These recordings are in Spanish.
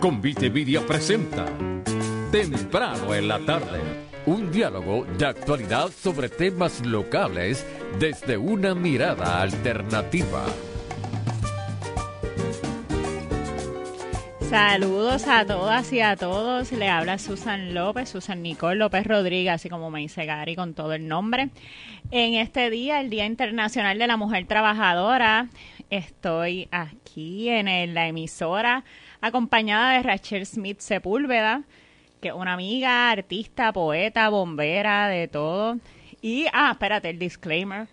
Convite presenta Temprano en la tarde. Un diálogo de actualidad sobre temas locales desde una mirada alternativa. Saludos a todas y a todos. Le habla Susan López, Susan Nicole López Rodríguez, así como me dice Gary con todo el nombre. En este día, el Día Internacional de la Mujer Trabajadora, estoy aquí en la emisora acompañada de Rachel Smith Sepúlveda, que es una amiga, artista, poeta, bombera, de todo. Y, ah, espérate, el disclaimer.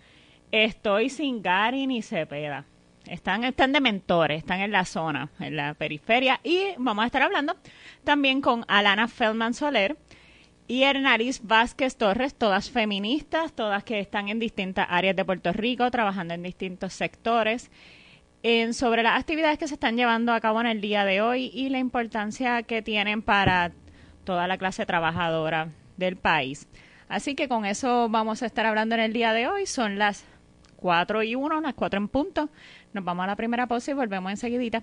Estoy sin Gary ni Cepeda. Están, están de mentores, están en la zona, en la periferia. Y vamos a estar hablando también con Alana Feldman Soler y Hernaris Vázquez Torres, todas feministas, todas que están en distintas áreas de Puerto Rico, trabajando en distintos sectores, sobre las actividades que se están llevando a cabo en el día de hoy y la importancia que tienen para toda la clase trabajadora del país. Así que con eso vamos a estar hablando en el día de hoy. Son las 4 y 1, las 4 en punto. Nos vamos a la primera pausa y volvemos enseguidita.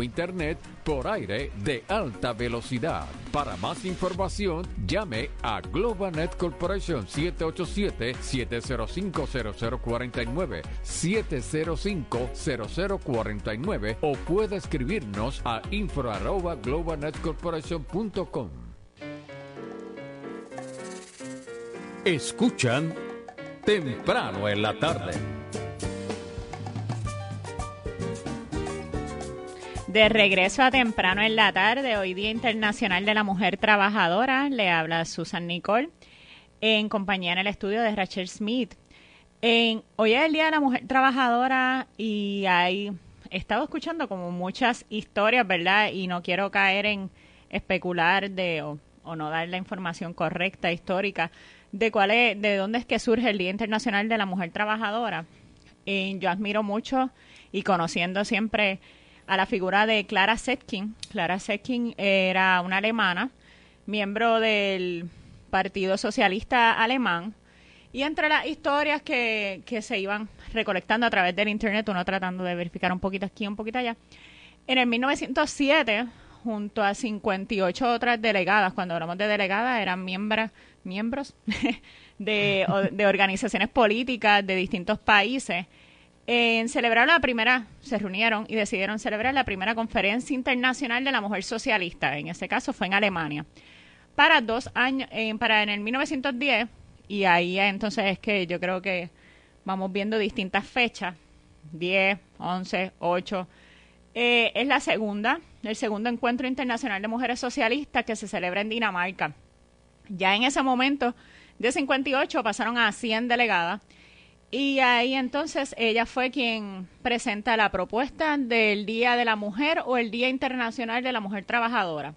internet por aire de alta velocidad. Para más información, llame a GlobalNet Corporation 787-705-0049, 705-0049 o puede escribirnos a info.globalnetcorporation.com. Escuchan temprano en la tarde. De regreso a temprano en la tarde, hoy Día Internacional de la Mujer Trabajadora, le habla Susan Nicole, en compañía en el estudio de Rachel Smith. En, hoy es el Día de la Mujer Trabajadora y hay, he estado escuchando como muchas historias, ¿verdad? Y no quiero caer en especular de o, no dar la información correcta, histórica, de cuál es, de dónde es que surge el Día Internacional de la Mujer Trabajadora. yo admiro mucho y conociendo siempre a la figura de Clara Zetkin. Clara Zetkin era una alemana, miembro del Partido Socialista Alemán, y entre las historias que, que se iban recolectando a través del Internet, uno tratando de verificar un poquito aquí, un poquito allá, en el 1907, junto a 58 otras delegadas, cuando hablamos de delegadas, eran miembros, miembros de, de organizaciones políticas de distintos países, en celebrar la primera, se reunieron y decidieron celebrar la primera conferencia internacional de la mujer socialista. En este caso fue en Alemania. Para dos años, para en el 1910, y ahí entonces es que yo creo que vamos viendo distintas fechas, 10, 11, 8. es la segunda, el segundo encuentro internacional de mujeres socialistas que se celebra en Dinamarca. Ya en ese momento, de 58 pasaron a 100 delegadas y ahí entonces ella fue quien presenta la propuesta del Día de la Mujer o el Día Internacional de la Mujer Trabajadora.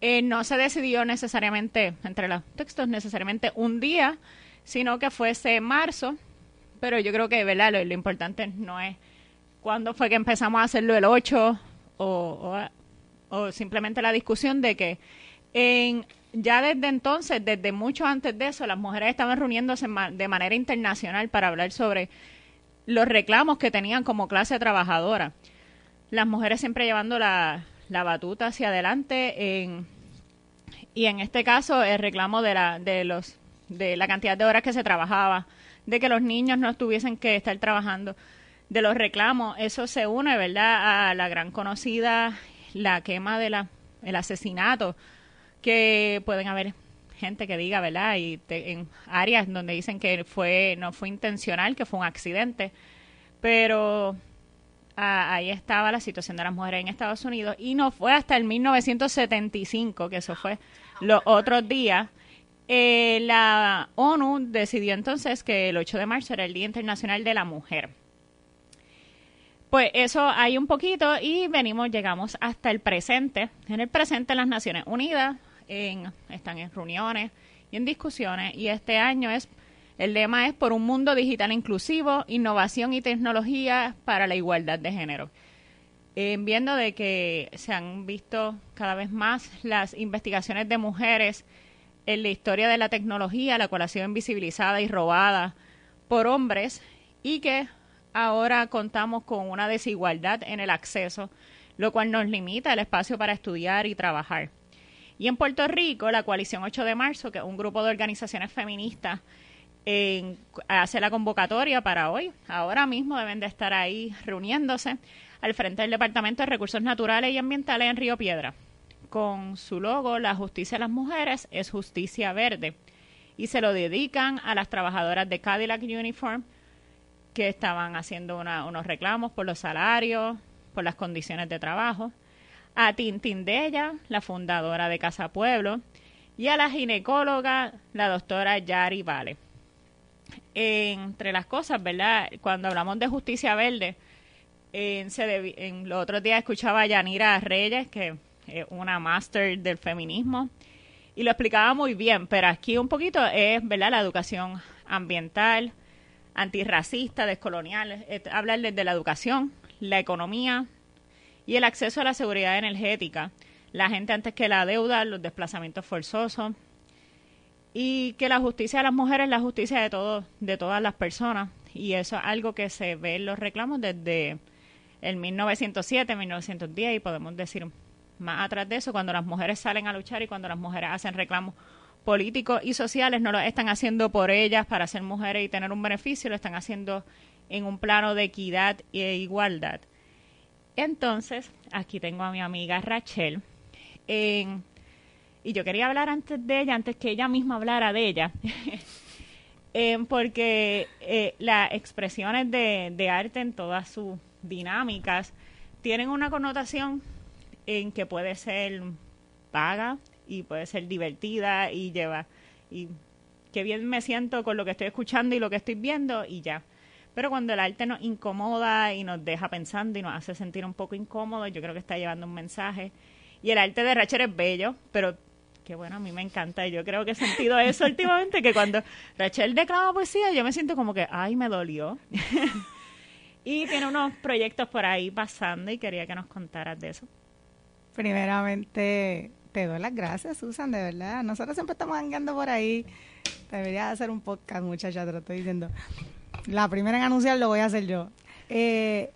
Eh, no se decidió necesariamente, entre los textos, necesariamente un día, sino que fuese marzo, pero yo creo que ¿verdad? Lo, importante no es cuándo fue que empezamos a hacerlo el 8 o, o, o simplemente la discusión de que en ya desde entonces, desde mucho antes de eso, las mujeres estaban reuniéndose de manera internacional para hablar sobre los reclamos que tenían como clase trabajadora. Las mujeres siempre llevando la, batuta hacia adelante en, y en este caso el reclamo de la, de, los, de la cantidad de horas que se trabajaba, de que los niños no tuviesen que estar trabajando de los reclamos, eso se une, ¿verdad?, a la gran conocida, la quema de la, el asesinato, que pueden haber gente que diga, ¿verdad?, y en áreas donde dicen que fue no fue intencional, que fue un accidente, pero ahí estaba la situación de las mujeres en Estados Unidos y no fue hasta el 1975, que eso fue los otros días, eh, la ONU decidió entonces que el 8 de marzo era el Día Internacional de la Mujer. Pues eso hay un poquito y venimos, llegamos hasta el presente. En el presente las Naciones Unidas están en reuniones y en discusiones y este año es el lema es por un mundo digital inclusivo, innovación y tecnología para la igualdad de género. Eh, viendo de que se han visto cada vez más las investigaciones de mujeres en la historia de la tecnología, la cual ha sido invisibilizada y robada por hombres y que ahora contamos con una desigualdad en el acceso, lo cual nos limita el espacio para estudiar y trabajar. Y en Puerto Rico, la coalición 8 de marzo, que es un grupo de organizaciones feministas hace la convocatoria para hoy. Ahora mismo deben de estar ahí reuniéndose al frente del Departamento de Recursos Naturales y Ambientales en Río Piedra. Con su logo, la justicia de las mujeres es justicia verde. Y se lo dedican a las trabajadoras de Cadillac Uniform que estaban haciendo unos reclamos por los salarios, por las condiciones de trabajo. A Tintin Della, la fundadora de Casa Pueblo. Y a la ginecóloga, la doctora Yari Vale entre las cosas, ¿verdad? Cuando hablamos de justicia verde, en, los otros días escuchaba a Yanira Reyes, que es una máster del feminismo, y lo explicaba muy bien, pero aquí un poquito es, ¿verdad?, la educación ambiental, antirracista, descolonial, hablarles de la educación, la economía y el acceso a la seguridad energética, la gente antes que la deuda, los desplazamientos forzosos, y que la justicia de las mujeres es la justicia de todos de todas las personas. Y eso es algo que se ve en los reclamos desde el 1907 1910 y podemos decir más atrás de eso cuando las mujeres salen a luchar y cuando las mujeres hacen reclamos políticos y sociales no lo están haciendo por ellas para ser mujeres y tener un beneficio lo están haciendo en un plano de equidad e igualdad entonces aquí tengo a mi amiga Rachel en y yo quería hablar antes de ella, antes que ella misma hablara de ella, eh, porque eh, las expresiones de, arte en todas sus dinámicas tienen una connotación en que puede ser paga y puede ser divertida y lleva y qué bien me siento con lo que estoy escuchando y lo que estoy viendo y ya. Pero cuando el arte nos incomoda y nos deja pensando y nos hace sentir un poco incómodos, yo creo que está llevando un mensaje. Y el arte de Rachel es bello, pero que bueno, a mí me encanta. Yo creo que he sentido eso últimamente, que cuando Rachel declama poesía, yo me siento como que, ay, me dolió. y tiene unos proyectos por ahí pasando y quería que nos contaras de eso. Primeramente, te doy las gracias, Susan, de verdad. Nosotros siempre estamos andando por ahí. Debería hacer un podcast, muchacha, te lo estoy diciendo. La primera en anunciar lo voy a hacer yo. Eh,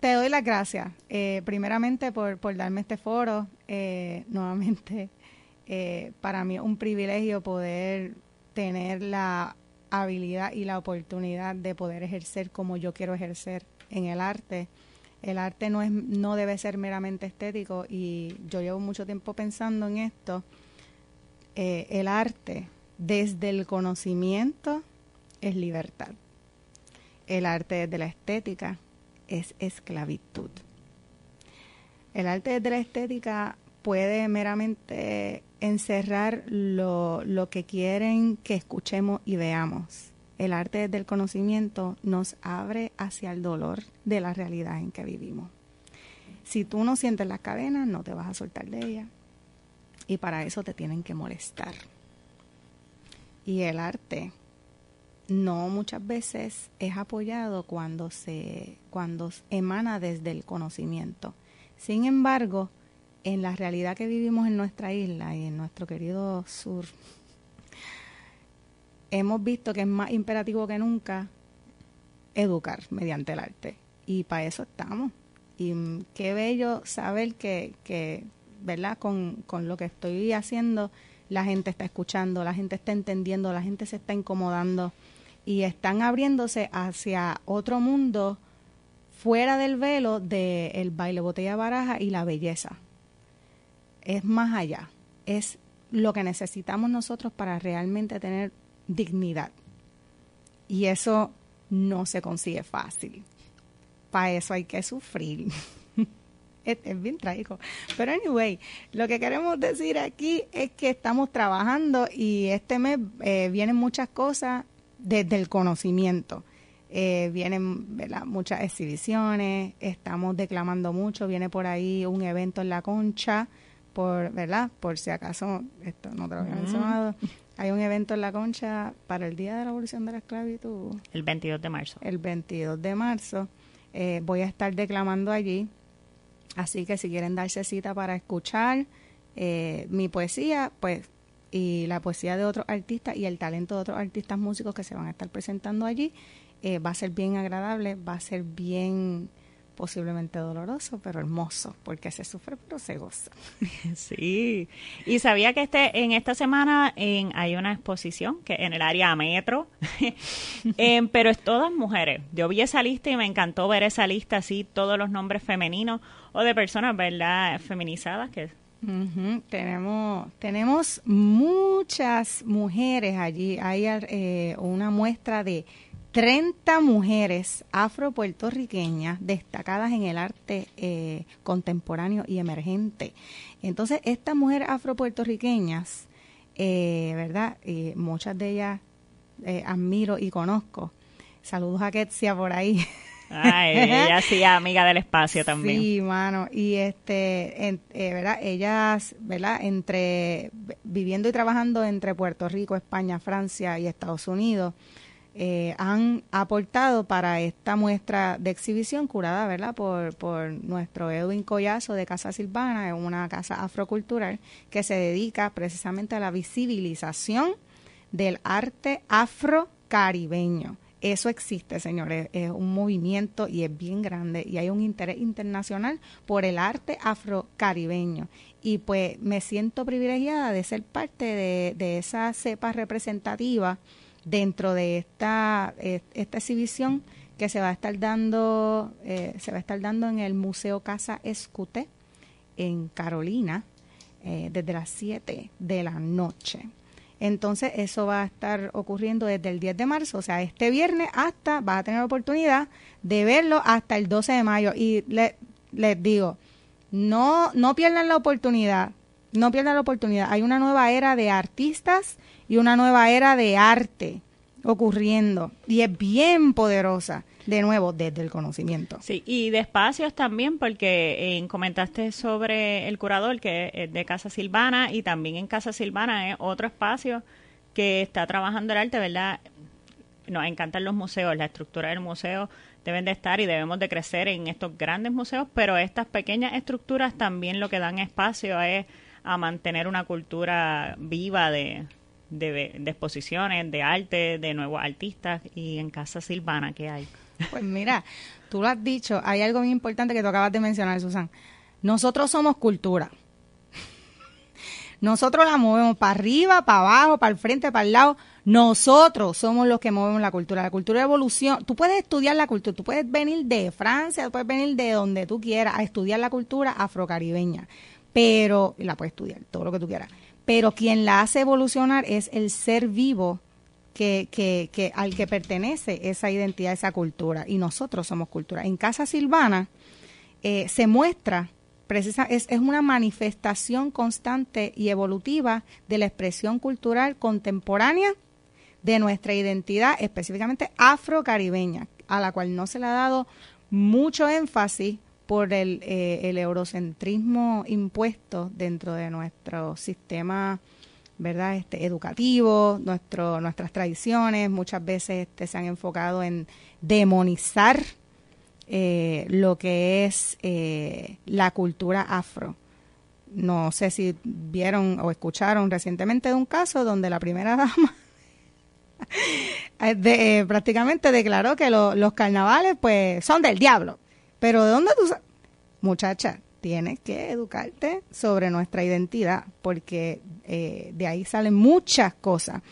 te doy las gracias, eh, primeramente por, por darme este foro. Eh, nuevamente, eh, para mí es un privilegio poder tener la habilidad y la oportunidad de poder ejercer como yo quiero ejercer en el arte. El arte no, es, no debe ser meramente estético y yo llevo mucho tiempo pensando en esto. Eh, el arte desde el conocimiento es libertad. El arte desde la estética es esclavitud. El arte desde la estética puede meramente encerrar lo, lo que quieren que escuchemos y veamos. El arte del conocimiento nos abre hacia el dolor de la realidad en que vivimos. Si tú no sientes las cadenas, no te vas a soltar de ella. Y para eso te tienen que molestar. Y el arte no muchas veces es apoyado cuando se cuando emana desde el conocimiento. Sin embargo, en la realidad que vivimos en nuestra isla y en nuestro querido sur, hemos visto que es más imperativo que nunca educar mediante el arte. Y para eso estamos. Y mm, qué bello saber que, que ¿verdad? Con, con lo que estoy haciendo, la gente está escuchando, la gente está entendiendo, la gente se está incomodando y están abriéndose hacia otro mundo fuera del velo del baile botella baraja y la belleza. Es más allá. Es lo que necesitamos nosotros para realmente tener dignidad. Y eso no se consigue fácil. Para eso hay que sufrir. es, bien trágico. Pero anyway, lo que queremos decir aquí es que estamos trabajando y este mes eh, vienen muchas cosas desde el conocimiento. Eh, vienen muchas exhibiciones, estamos declamando mucho, viene por ahí un evento en la concha, por, ¿verdad? Por si acaso, esto no te lo había mencionado, hay un evento en la concha para el Día de la Abolición de la Esclavitud. El 22 de marzo. El 22 de marzo. Eh, voy a estar declamando allí, así que si quieren darse cita para escuchar eh, mi poesía, pues y la poesía de otros artistas y el talento de otros artistas músicos que se van a estar presentando allí, eh, va a ser bien agradable, va a ser bien posiblemente doloroso, pero hermoso, porque se sufre pero se goza. Sí, y sabía que este en esta semana en, hay una exposición que en el área metro, pero es todas mujeres. Yo vi esa lista y me encantó ver esa lista así, todos los nombres femeninos o de personas, ¿verdad?, feminizadas que Tenemos, tenemos muchas mujeres allí. Hay eh, una muestra de 30 mujeres afro-puertorriqueñas destacadas en el arte eh, contemporáneo y emergente. Entonces, estas mujeres afro-puertorriqueñas, eh, ¿verdad? Y muchas de ellas eh, admiro y conozco. Saludos a Ketsia por ahí. Ay, ella sí, amiga del espacio también. Sí, mano. Y este, ¿verdad? Ellas, ¿verdad? Entre viviendo y trabajando entre Puerto Rico, España, Francia y Estados Unidos eh, han aportado para esta muestra de exhibición curada ¿verdad? Por, por nuestro Edwin Collazo de Casa Silvana, es una casa afrocultural que se dedica precisamente a la visibilización del arte afrocaribeño. Eso existe, señores, es un movimiento y es bien grande y hay un interés internacional por el arte afrocaribeño. Y pues me siento privilegiada de ser parte de, de esa cepa representativa dentro de esta, esta exhibición que se va a estar dando eh, se va a estar dando en el Museo Casa Escute en Carolina eh, desde las 7 de la noche. Entonces eso va a estar ocurriendo desde el 10 de marzo, o sea, este viernes hasta, va a tener la oportunidad de verlo hasta el 12 de mayo. Y les digo, no, no pierdan la oportunidad, no pierdan la oportunidad. Hay una nueva era de artistas y una nueva era de arte ocurriendo y es bien poderosa de nuevo desde el conocimiento. Sí, y de espacios también porque eh, comentaste sobre el curador que es de Casa Silvana y también en Casa Silvana es otro espacio que está trabajando el arte, ¿verdad? Nos encantan los museos, la estructura del museo deben de estar y debemos de crecer en estos grandes museos, pero estas pequeñas estructuras también lo que dan espacio es a mantener una cultura viva de, de, exposiciones, de arte, de nuevos artistas y en Casa Silvana que hay. Pues mira, tú lo has dicho, hay algo muy importante que tú acabas de mencionar, Susan. Nosotros somos cultura. Nosotros la movemos para arriba, para abajo, para el frente, para el lado. Nosotros somos los que movemos la cultura. La cultura de evolución. Tú puedes estudiar la cultura. Tú puedes venir de Francia, puedes venir de donde tú quieras a estudiar la cultura afrocaribeña. Pero, la puedes estudiar, todo lo que tú quieras pero quien la hace evolucionar es el ser vivo que, que, que, al que pertenece esa identidad, esa cultura, y nosotros somos cultura. En Casa Silvana eh, se muestra, precisa, es, es una manifestación constante y evolutiva de la expresión cultural contemporánea de nuestra identidad, específicamente afrocaribeña, a la cual no se le ha dado mucho énfasis por el, eh, el eurocentrismo impuesto dentro de nuestro sistema verdad este educativo nuestro nuestras tradiciones muchas veces este, se han enfocado en demonizar eh, lo que es eh, la cultura afro. No sé si vieron o escucharon recientemente de un caso donde la primera dama de, prácticamente declaró que los carnavales pues son del diablo. Pero ¿de dónde tú? Muchacha, tienes que educarte sobre nuestra identidad, porque eh, de ahí salen muchas cosas.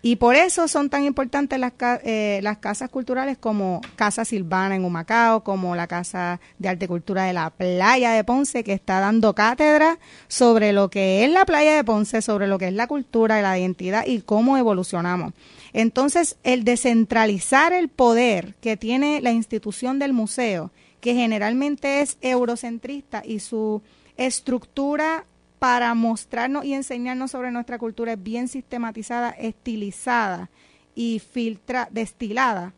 Y por eso son tan importantes las, eh, las casas culturales como Casa Silvana en Humacao, como la Casa de Arte y Cultura de la Playa de Ponce, que está dando cátedra sobre lo que es la playa de Ponce, sobre lo que es la cultura y la identidad y cómo evolucionamos. Entonces, el descentralizar el poder que tiene la institución del museo, que generalmente es eurocentrista y su estructura para mostrarnos y enseñarnos sobre nuestra cultura es bien sistematizada, estilizada y filtra, destilada,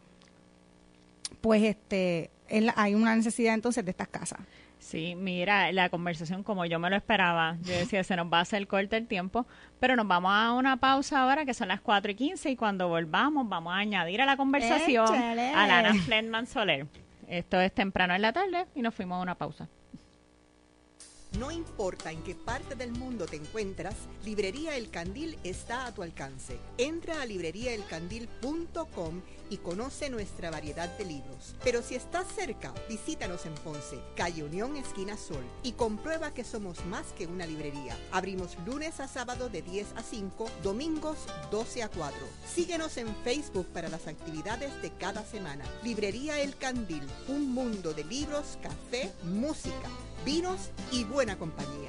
pues este hay una necesidad entonces de estas casas. Sí, mira, la conversación como yo me lo esperaba, yo decía, se nos va a hacer corto el tiempo, pero nos vamos a una pausa ahora que son las 4 y 15 y cuando volvamos vamos a añadir a la conversación a Lana Flendman Soler. Esto es temprano en la tarde y nos fuimos a una pausa. No importa en qué parte del mundo te encuentras, Librería El Candil está a tu alcance. Entra a libreriaelcandil.com y conoce nuestra variedad de libros. Pero si estás cerca, visítanos en Ponce, calle Unión, esquina Sol, y comprueba que somos más que una librería. Abrimos lunes a sábado de 10 a 5, domingos 12 a 4. Síguenos en Facebook para las actividades de cada semana. Librería El Candil, un mundo de libros, café, música vinos y buena compañía.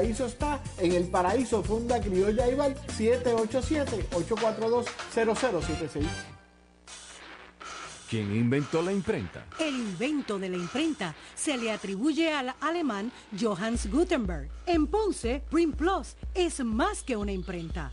paraíso está en el paraíso Funda Criolla Ival 787-842-0076. ¿Quién inventó la imprenta? El invento de la imprenta se le atribuye al alemán Johannes Gutenberg. En Ponce, Print Plus es más que una imprenta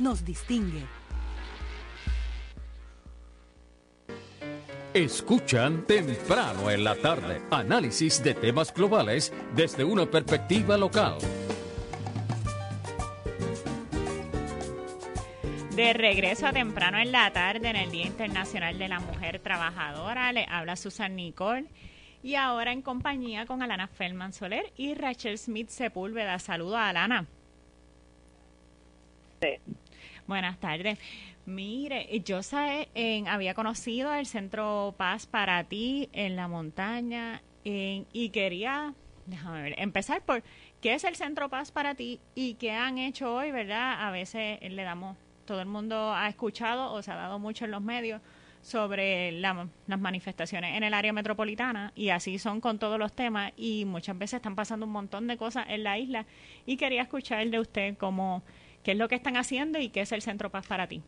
nos distingue. Escuchan temprano en la tarde análisis de temas globales desde una perspectiva local. De regreso a temprano en la tarde en el Día Internacional de la Mujer Trabajadora, le habla Susan Nicole y ahora en compañía con Alana Feldman Soler y Rachel Smith Sepúlveda. Saludo a Alana. Buenas tardes. Mire, yo sé, en, había conocido el Centro Paz para ti en la montaña y quería, déjame ver, empezar por qué es el Centro Paz para ti y qué han hecho hoy, ¿verdad? A veces le damos, todo el mundo ha escuchado o se ha dado mucho en los medios sobre las manifestaciones en el área metropolitana y así son con todos los temas y muchas veces están pasando un montón de cosas en la isla y quería escuchar de usted cómo qué es lo que están haciendo y qué es el Centro Paz para ti.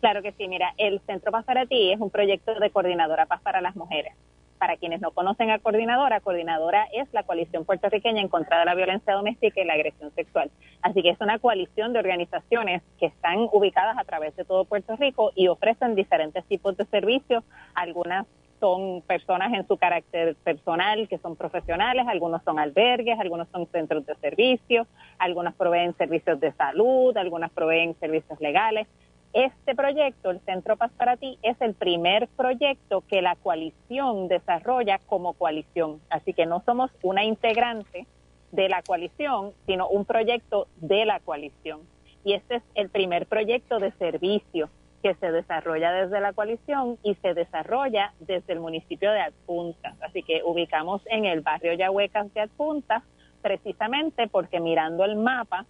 Claro que sí, mira, el Centro Paz para ti es un proyecto de coordinadora Paz para las mujeres. Para quienes no conocen a Coordinadora, Coordinadora es la coalición puertorriqueña en contra de la violencia doméstica y la agresión sexual. Así que es una coalición de organizaciones que están ubicadas a través de todo Puerto Rico y ofrecen diferentes tipos de servicios. Algunas son personas en su carácter personal que son profesionales, algunos son albergues, algunos son centros de servicio, algunas proveen servicios de salud, algunas proveen servicios legales. Este proyecto, el Centro Paz para Ti, es el primer proyecto que la coalición desarrolla como coalición. Así que no somos una integrante de la coalición, sino un proyecto de la coalición. Y este es el primer proyecto de servicio que se desarrolla desde la coalición y se desarrolla desde el municipio de Adpuntas. Así que ubicamos en el barrio Yahuecas de Adpuntas, precisamente porque mirando el mapa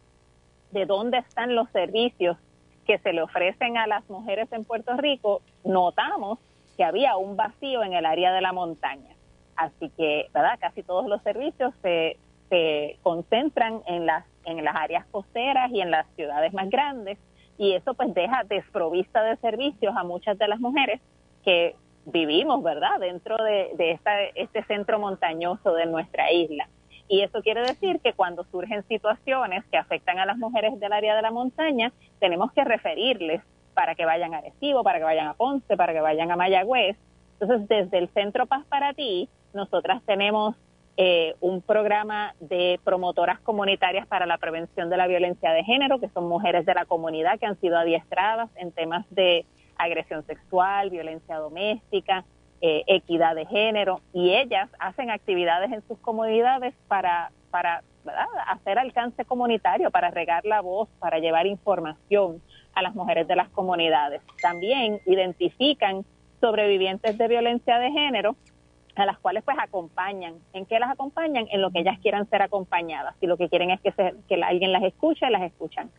de dónde están los servicios que se le ofrecen a las mujeres en Puerto Rico, notamos que había un vacío en el área de la montaña. Así que, ¿verdad? Casi todos los servicios se, se concentran en las en las áreas costeras y en las ciudades más grandes y eso pues deja desprovista de servicios a muchas de las mujeres que vivimos, ¿verdad?, dentro de, este centro montañoso de nuestra isla. Y eso quiere decir que cuando surgen situaciones que afectan a las mujeres del área de la montaña, tenemos que referirles para que vayan a Arecibo, para que vayan a Ponce, para que vayan a Mayagüez. Entonces, desde el Centro Paz para Ti, nosotras tenemos eh, un programa de promotoras comunitarias para la prevención de la violencia de género, que son mujeres de la comunidad que han sido adiestradas en temas de agresión sexual, violencia doméstica, eh, equidad de género, y ellas hacen actividades en sus comunidades para, para hacer alcance comunitario, para regar la voz, para llevar información a las mujeres de las comunidades. También identifican sobrevivientes de violencia de género a las cuales pues acompañan. ¿En qué las acompañan? En lo que ellas quieran ser acompañadas. Si lo que quieren es que, que alguien las escuche, las escuchan.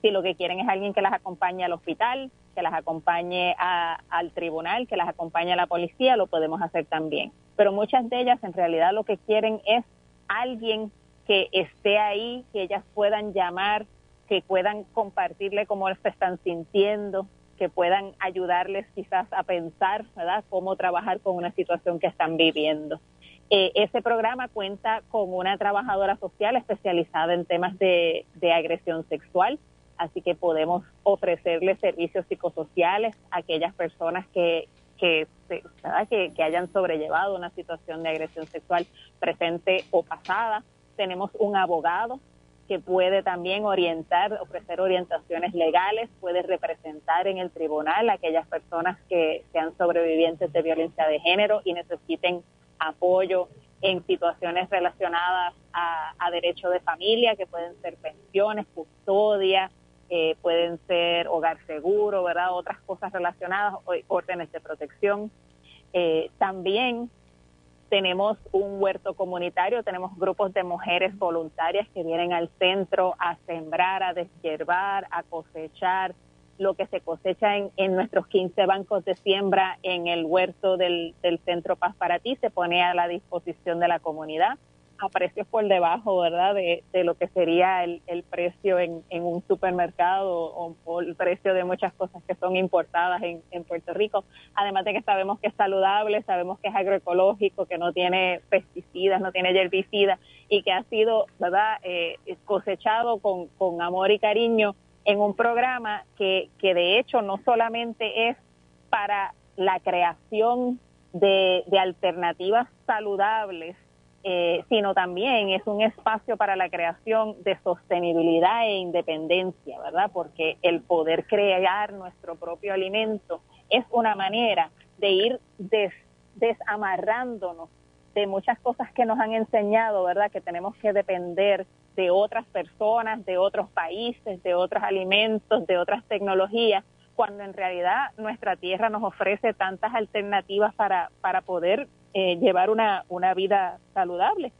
Si lo que quieren es alguien que las acompañe al hospital, que las acompañe al tribunal, que las acompañe a la policía, lo podemos hacer también. Pero muchas de ellas en realidad lo que quieren es alguien que esté ahí, que ellas puedan llamar, que puedan compartirle cómo se están sintiendo, que puedan ayudarles quizás a pensar, ¿verdad?, cómo trabajar con una situación que están viviendo. Eh, ese programa cuenta con una trabajadora social especializada en temas de, agresión sexual, así que podemos ofrecerles servicios psicosociales a aquellas personas que, que, que, que hayan sobrellevado una situación de agresión sexual presente o pasada. Tenemos un abogado que puede también orientar, ofrecer orientaciones legales, puede representar en el tribunal a aquellas personas que sean sobrevivientes de violencia de género y necesiten apoyo en situaciones relacionadas a, a derecho de familia, que pueden ser pensiones, custodia, eh, pueden ser hogar seguro, ¿verdad? Otras cosas relacionadas, órdenes de protección. Eh, también tenemos un huerto comunitario, tenemos grupos de mujeres voluntarias que vienen al centro a sembrar, a deshiervar, a cosechar lo que se cosecha en, en nuestros 15 bancos de siembra en el huerto del, del Centro Paz para Ti, se pone a la disposición de la comunidad a precios por debajo, ¿verdad?, de, lo que sería el, precio en, un supermercado o, el precio de muchas cosas que son importadas en, Puerto Rico. Además de que sabemos que es saludable, sabemos que es agroecológico, que no tiene pesticidas, no tiene herbicidas y que ha sido, ¿verdad?, eh, cosechado con, con amor y cariño en un programa que, que de hecho no solamente es para la creación de, de alternativas saludables eh, sino también es un espacio para la creación de sostenibilidad e independencia, ¿verdad? Porque el poder crear nuestro propio alimento es una manera de ir desamarrándonos de muchas cosas que nos han enseñado, ¿verdad? Que tenemos que depender de otras personas, de otros países, de otros alimentos, de otras tecnologías, cuando en realidad nuestra tierra nos ofrece tantas alternativas para, para poder eh, llevar una, una vida saludable.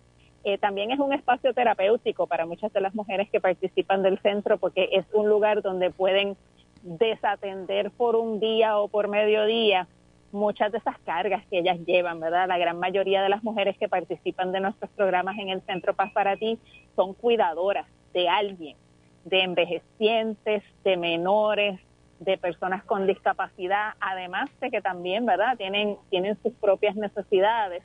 Eh, también es un espacio terapéutico para muchas de las mujeres que participan del centro porque es un lugar donde pueden desatender por un día o por mediodía muchas de esas cargas que ellas llevan, ¿verdad? La gran mayoría de las mujeres que participan de nuestros programas en el Centro Paz para ti son cuidadoras de alguien, de envejecientes, de menores, de personas con discapacidad, además de que también, ¿verdad?, tienen, tienen sus propias necesidades.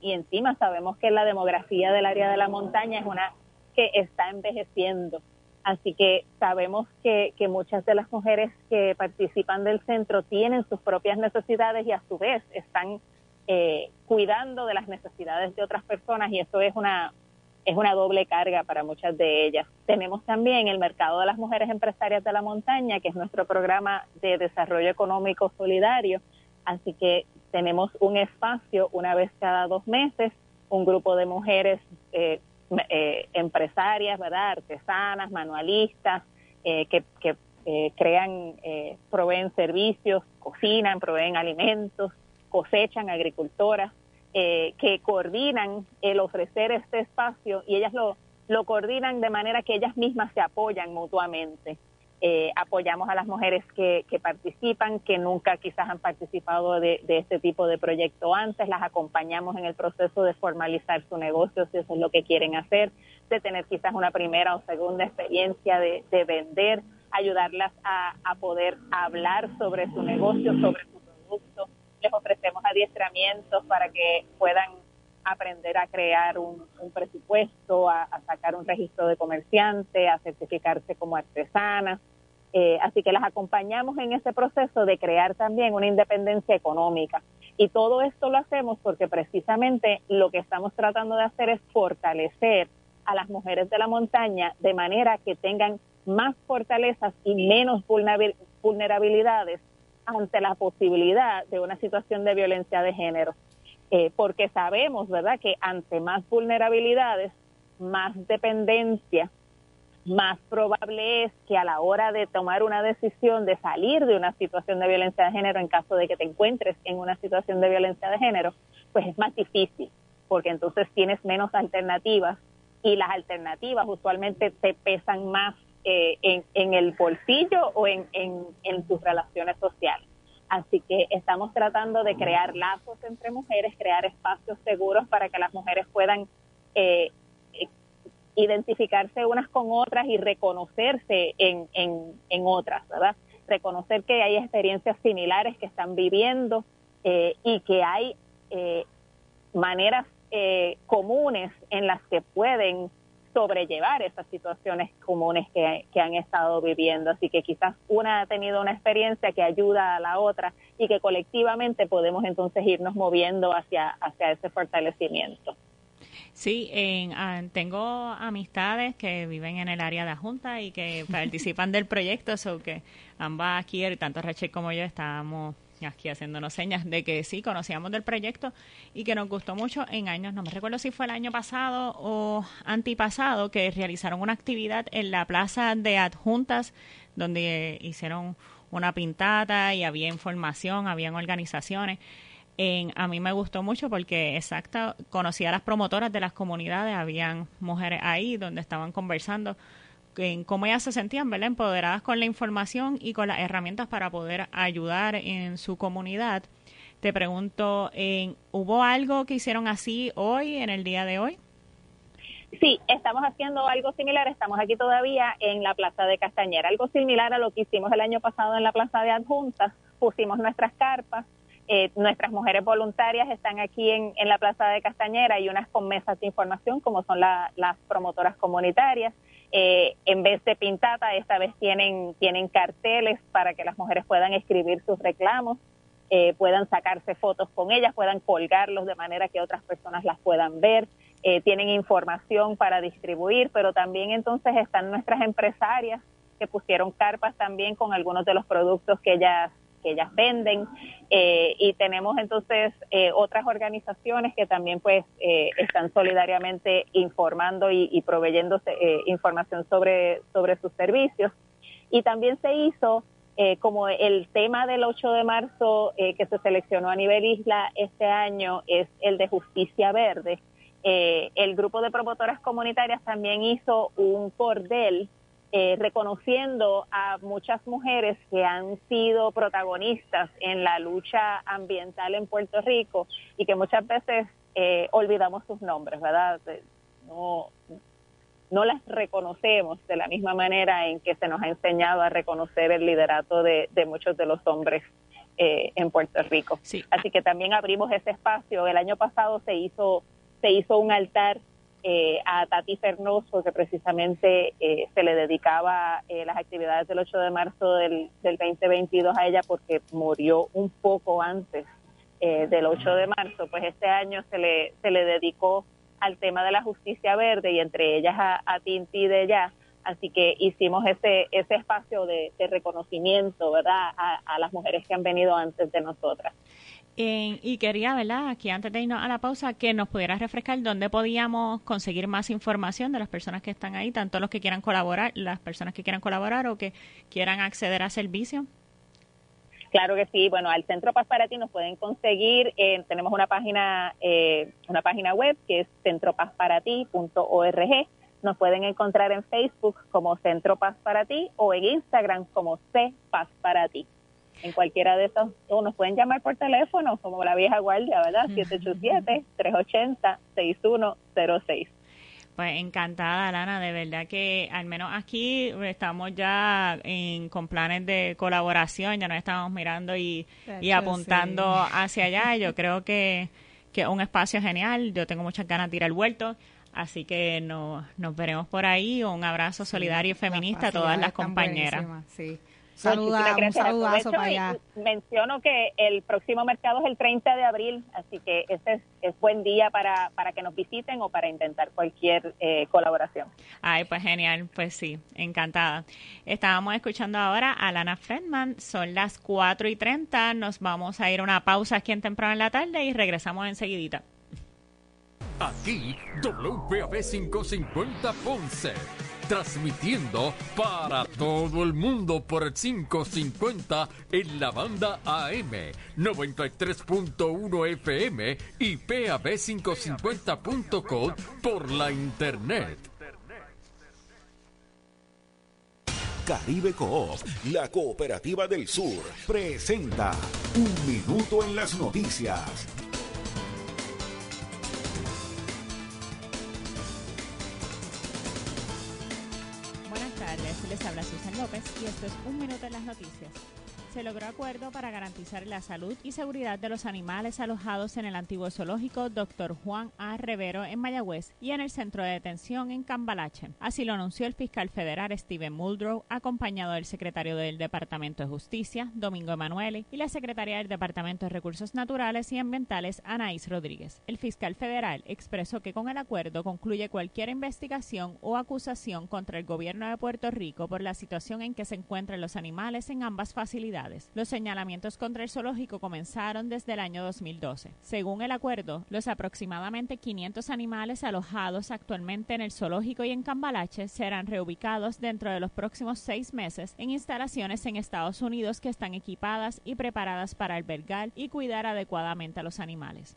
Y encima sabemos que la demografía del área de la montaña es una que está envejeciendo. Así que sabemos que, que muchas de las mujeres que participan del centro tienen sus propias necesidades y a su vez están eh, cuidando de las necesidades de otras personas y eso es una, es una doble carga para muchas de ellas. Tenemos también el Mercado de las Mujeres Empresarias de la Montaña, que es nuestro programa de desarrollo económico solidario. Así que tenemos un espacio una vez cada dos meses, un grupo de mujeres eh, eh, empresarias, ¿verdad? artesanas, manualistas, eh, que, que crean, proveen servicios, cocinan, proveen alimentos, cosechan, agricultoras eh, que coordinan el ofrecer este espacio y ellas lo, lo coordinan de manera que ellas mismas se apoyan mutuamente. Eh, apoyamos a las mujeres que, que, participan, que nunca quizás han participado de, de, este tipo de proyecto antes, las acompañamos en el proceso de formalizar su negocio si eso es lo que quieren hacer, de tener quizás una primera o segunda experiencia de, vender, ayudarlas a, poder hablar sobre su negocio, sobre su producto. Les ofrecemos adiestramientos para que puedan aprender a crear un, presupuesto, a, sacar un registro de comerciante, a certificarse como artesana. Eh, así que las acompañamos en ese proceso de crear también una independencia económica. Y todo esto lo hacemos porque precisamente lo que estamos tratando de hacer es fortalecer a las mujeres de la montaña de manera que tengan más fortalezas y menos vulnerabilidades ante la posibilidad de una situación de violencia de género. Eh, porque sabemos, ¿verdad?, que ante más vulnerabilidades, más dependencia, más probable es que a la hora de tomar una decisión de salir de una situación de violencia de género, en caso de que te encuentres en una situación de violencia de género, pues es más difícil, porque entonces tienes menos alternativas y las alternativas usualmente te pesan más eh, en, el bolsillo o en, en tus relaciones sociales. Así que estamos tratando de crear lazos entre mujeres, crear espacios seguros para que las mujeres puedan eh, eh, identificarse unas con otras y reconocerse en, en, otras, ¿verdad? Reconocer que hay experiencias similares que están viviendo eh, y que hay maneras comunes en las que pueden sobrellevar esas situaciones comunes que, han estado viviendo. Así que quizás una ha tenido una experiencia que ayuda a la otra y que colectivamente podemos entonces irnos moviendo hacia, hacia ese fortalecimiento. Sí, en, ah, tengo amistades que viven en el área de la Junta y que participan del proyecto, o que ambas aquí, tanto Rachel como yo, estábamos aquí haciéndonos señas de que sí, conocíamos del proyecto y que nos gustó mucho en años, no me recuerdo si fue el año pasado o antipasado, que realizaron una actividad en la plaza de adjuntas donde hicieron una pintada y había información, habían organizaciones. En, a mí me gustó mucho porque exacto conocía a las promotoras de las comunidades, habían mujeres ahí donde estaban conversando en cómo ellas se sentían, ¿verdad? Empoderadas con la información y con las herramientas para poder ayudar en su comunidad. Te pregunto, ¿hubo algo que hicieron así hoy, en el día de hoy? Sí, estamos haciendo algo similar. Estamos aquí todavía en la Plaza de Castañera, algo similar a lo que hicimos el año pasado en la Plaza de Adjuntas. Pusimos nuestras carpas, eh, nuestras mujeres voluntarias están aquí en, en, la Plaza de Castañera y unas con mesas de información, como son las promotoras comunitarias. Eh, en vez de pintata, esta vez tienen, tienen carteles para que las mujeres puedan escribir sus reclamos, eh, puedan sacarse fotos con ellas, puedan colgarlos de manera que otras personas las puedan ver. Eh, tienen información para distribuir, pero también entonces están nuestras empresarias que pusieron carpas también con algunos de los productos que ellas que ellas venden eh, y tenemos entonces eh, otras organizaciones que también pues eh, están solidariamente informando y, y proveyéndose información sobre sobre sus servicios. Y también se hizo como el tema del 8 de marzo que se seleccionó a nivel isla este año es el de justicia verde. El grupo de promotoras comunitarias también hizo un cordel eh, reconociendo a muchas mujeres que han sido protagonistas en la lucha ambiental en Puerto Rico y que muchas veces eh, olvidamos sus nombres, ¿verdad? Eh, no, no las reconocemos de la misma manera en que se nos ha enseñado a reconocer el liderato de, muchos de los hombres en Puerto Rico. Así que también abrimos ese espacio. El año pasado se hizo se hizo un altar eh, a Tati Fernoso, que precisamente eh, se le dedicaba eh, las actividades del 8 de marzo del, 2022 a ella porque murió un poco antes del 8 de marzo, pues este año se le, se le dedicó al tema de la justicia verde y entre ellas a, a Tinti de ella. Así que hicimos ese, ese espacio de, reconocimiento, ¿verdad?, a, a las mujeres que han venido antes de nosotras y quería, ¿verdad? Aquí antes de irnos a la pausa, que nos pudieras refrescar dónde podíamos conseguir más información de las personas que están ahí, tanto los que quieran colaborar, las personas que quieran colaborar o que quieran acceder a servicio. Claro que sí. Bueno, al Centro Paz para Ti nos pueden conseguir. Eh, tenemos una página, eh, una página web que es centropazparati.org. Nos pueden encontrar en Facebook como Centro Paz para Ti o en Instagram como C Paz para Ti en cualquiera de esos, o nos pueden llamar por teléfono, como la vieja guardia, ¿verdad? 787-380-6106. Pues encantada, Lana, de verdad que al menos aquí estamos ya en, con planes de colaboración, ya nos estamos mirando y, y apuntando hacia allá. Yo creo que, que es un espacio genial, yo tengo muchas ganas de ir al vuelto. Así que no, nos veremos por ahí. Un abrazo solidario y feminista a todas las compañeras. Sí. Saluda, un saludazo para allá. Menciono que el próximo mercado es el 30 de abril, así que ese es, buen día para, para que nos visiten o para intentar cualquier eh, colaboración. Ay, pues genial, pues sí, encantada. Estábamos escuchando ahora a Lana Fredman, son las 4 y 30, nos vamos a ir a una pausa aquí en temprano en la tarde y regresamos enseguidita. Aquí, WPAB 550 Ponce transmitiendo para todo el mundo por el 550 en la banda AM, 93.1 FM y PAB550.com por la internet. Caribe Coop, la cooperativa del sur, presenta Un Minuto en las Noticias Les habla Susan López y esto es Un Minuto en las Noticias se logró acuerdo para garantizar la salud y seguridad de los animales alojados en el antiguo zoológico Dr. Juan A. Rivero en Mayagüez y en el centro de detención en Cambalache. Así lo anunció el fiscal federal Steven Muldrow, acompañado del secretario del Departamento de Justicia, Domingo Emanuele, y la secretaria del Departamento de Recursos Naturales y Ambientales, Anaís Rodríguez. El fiscal federal expresó que con el acuerdo concluye cualquier investigación o acusación contra el gobierno de Puerto Rico por la situación en que se encuentran los animales en ambas facilidades los señalamientos contra el zoológico comenzaron desde el año 2012. Según el acuerdo, los aproximadamente 500 animales alojados actualmente en el zoológico y en Cambalache serán reubicados dentro de los próximos seis meses en instalaciones en Estados Unidos que están equipadas y preparadas para albergar y cuidar adecuadamente a los animales.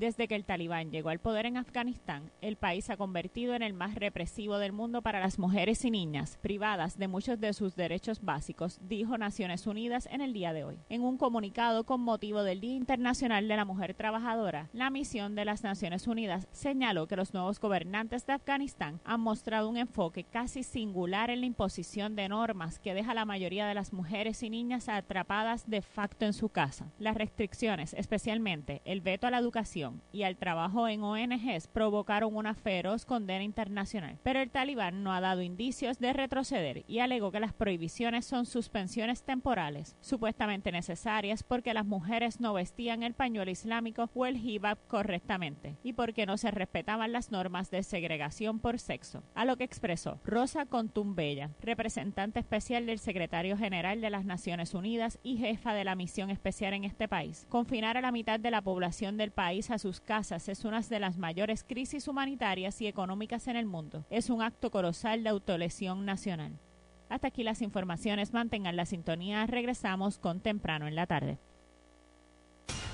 Desde que el talibán llegó al poder en Afganistán, el país se ha convertido en el más represivo del mundo para las mujeres y niñas, privadas de muchos de sus derechos básicos, dijo Naciones Unidas en el día de hoy. En un comunicado con motivo del Día Internacional de la Mujer Trabajadora, la misión de las Naciones Unidas señaló que los nuevos gobernantes de Afganistán han mostrado un enfoque casi singular en la imposición de normas que deja a la mayoría de las mujeres y niñas atrapadas de facto en su casa. Las restricciones, especialmente el veto a la educación, y al trabajo en ONGs provocaron una feroz condena internacional. Pero el talibán no ha dado indicios de retroceder y alegó que las prohibiciones son suspensiones temporales, supuestamente necesarias porque las mujeres no vestían el pañuelo islámico o el hijab correctamente y porque no se respetaban las normas de segregación por sexo. A lo que expresó Rosa Contumbella, representante especial del secretario general de las Naciones Unidas y jefa de la misión especial en este país. Confinar a la mitad de la población del país a sus casas es una de las mayores crisis humanitarias y económicas en el mundo. Es un acto colosal de autolesión nacional. Hasta aquí las informaciones. Mantengan la sintonía. Regresamos con temprano en la tarde.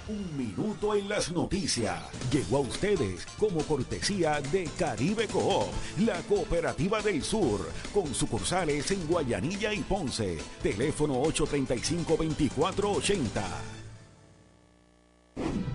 Un minuto en las noticias. Llegó a ustedes como cortesía de Caribe Coop, la cooperativa del sur, con sucursales en Guayanilla y Ponce. Teléfono 835-2480.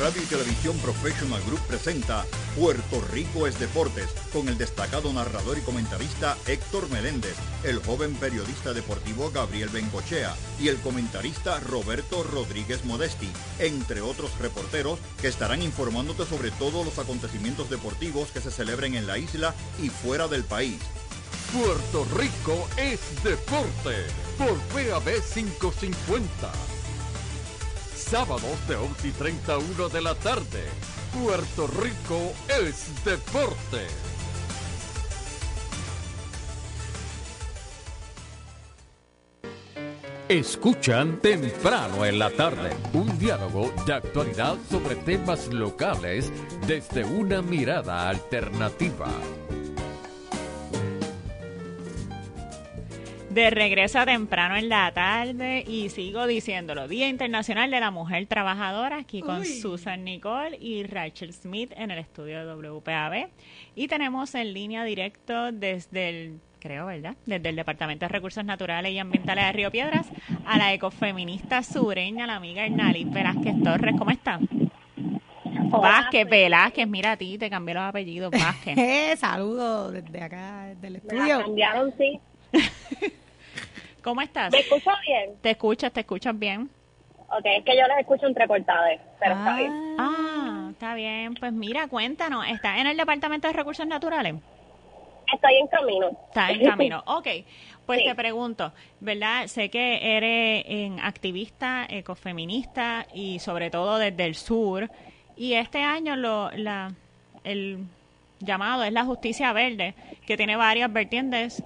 Radio y Televisión Professional Group presenta Puerto Rico es Deportes con el destacado narrador y comentarista Héctor Meléndez, el joven periodista deportivo Gabriel Bencochea y el comentarista Roberto Rodríguez Modesti, entre otros reporteros que estarán informándote sobre todos los acontecimientos deportivos que se celebren en la isla y fuera del país. Puerto Rico es Deporte por PAB 550 sábados de 11 y 31 de la tarde. Puerto Rico es deporte. Escuchan temprano en la tarde un diálogo de actualidad sobre temas locales desde una mirada alternativa. De regreso a temprano en la tarde y sigo diciéndolo, Día Internacional de la Mujer Trabajadora, aquí con Susan Nicole y Rachel Smith en el estudio de WPAB. Y tenemos en línea directo desde el, creo, ¿verdad? Desde el Departamento de Recursos Naturales y Ambientales de Río Piedras a la ecofeminista sureña, la amiga Hernalí Velázquez Torres. ¿Cómo está? Vázquez, Velázquez, mira a ti, te cambié los apellidos, Vázquez. Eh, Saludos desde acá, del estudio. Me cambiaron, sí. ¿Cómo estás? ¿Me escuchas bien? ¿Te escuchas? ¿Te escuchas bien? Ok, es que yo las escucho entrecortadas, pero está bien. Ah, está bien. Pues mira, cuéntanos, ¿estás en el Departamento de Recursos Naturales? Estoy en camino. Está en camino. Ok, pues te pregunto, ¿verdad? Sé que eres en activista ecofeminista y sobre todo desde el sur. Y este año lo, la, el llamado es la justicia verde, que tiene varias vertientes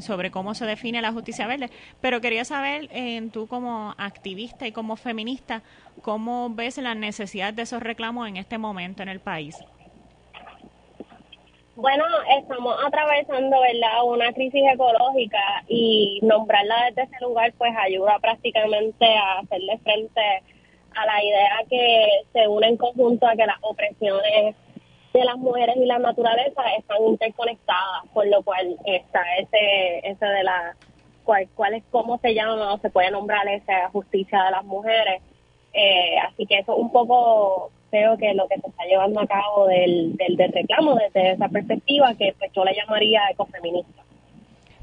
sobre cómo se define la justicia verde, pero quería saber, en tú como activista y como feminista, ¿cómo ves la necesidad de esos reclamos en este momento en el país? Bueno, estamos atravesando ¿verdad? una crisis ecológica y nombrarla desde ese lugar pues ayuda prácticamente a hacerle frente a la idea que se une en conjunto a que las opresiones de las mujeres y la naturaleza están interconectadas, por lo cual está ese, ese de la, cuál, cuál es, cómo se llama o se puede nombrar esa justicia de las mujeres. Eh, así que eso un poco creo que lo que se está llevando a cabo del, del, del reclamo desde esa perspectiva que pues yo le llamaría ecofeminista.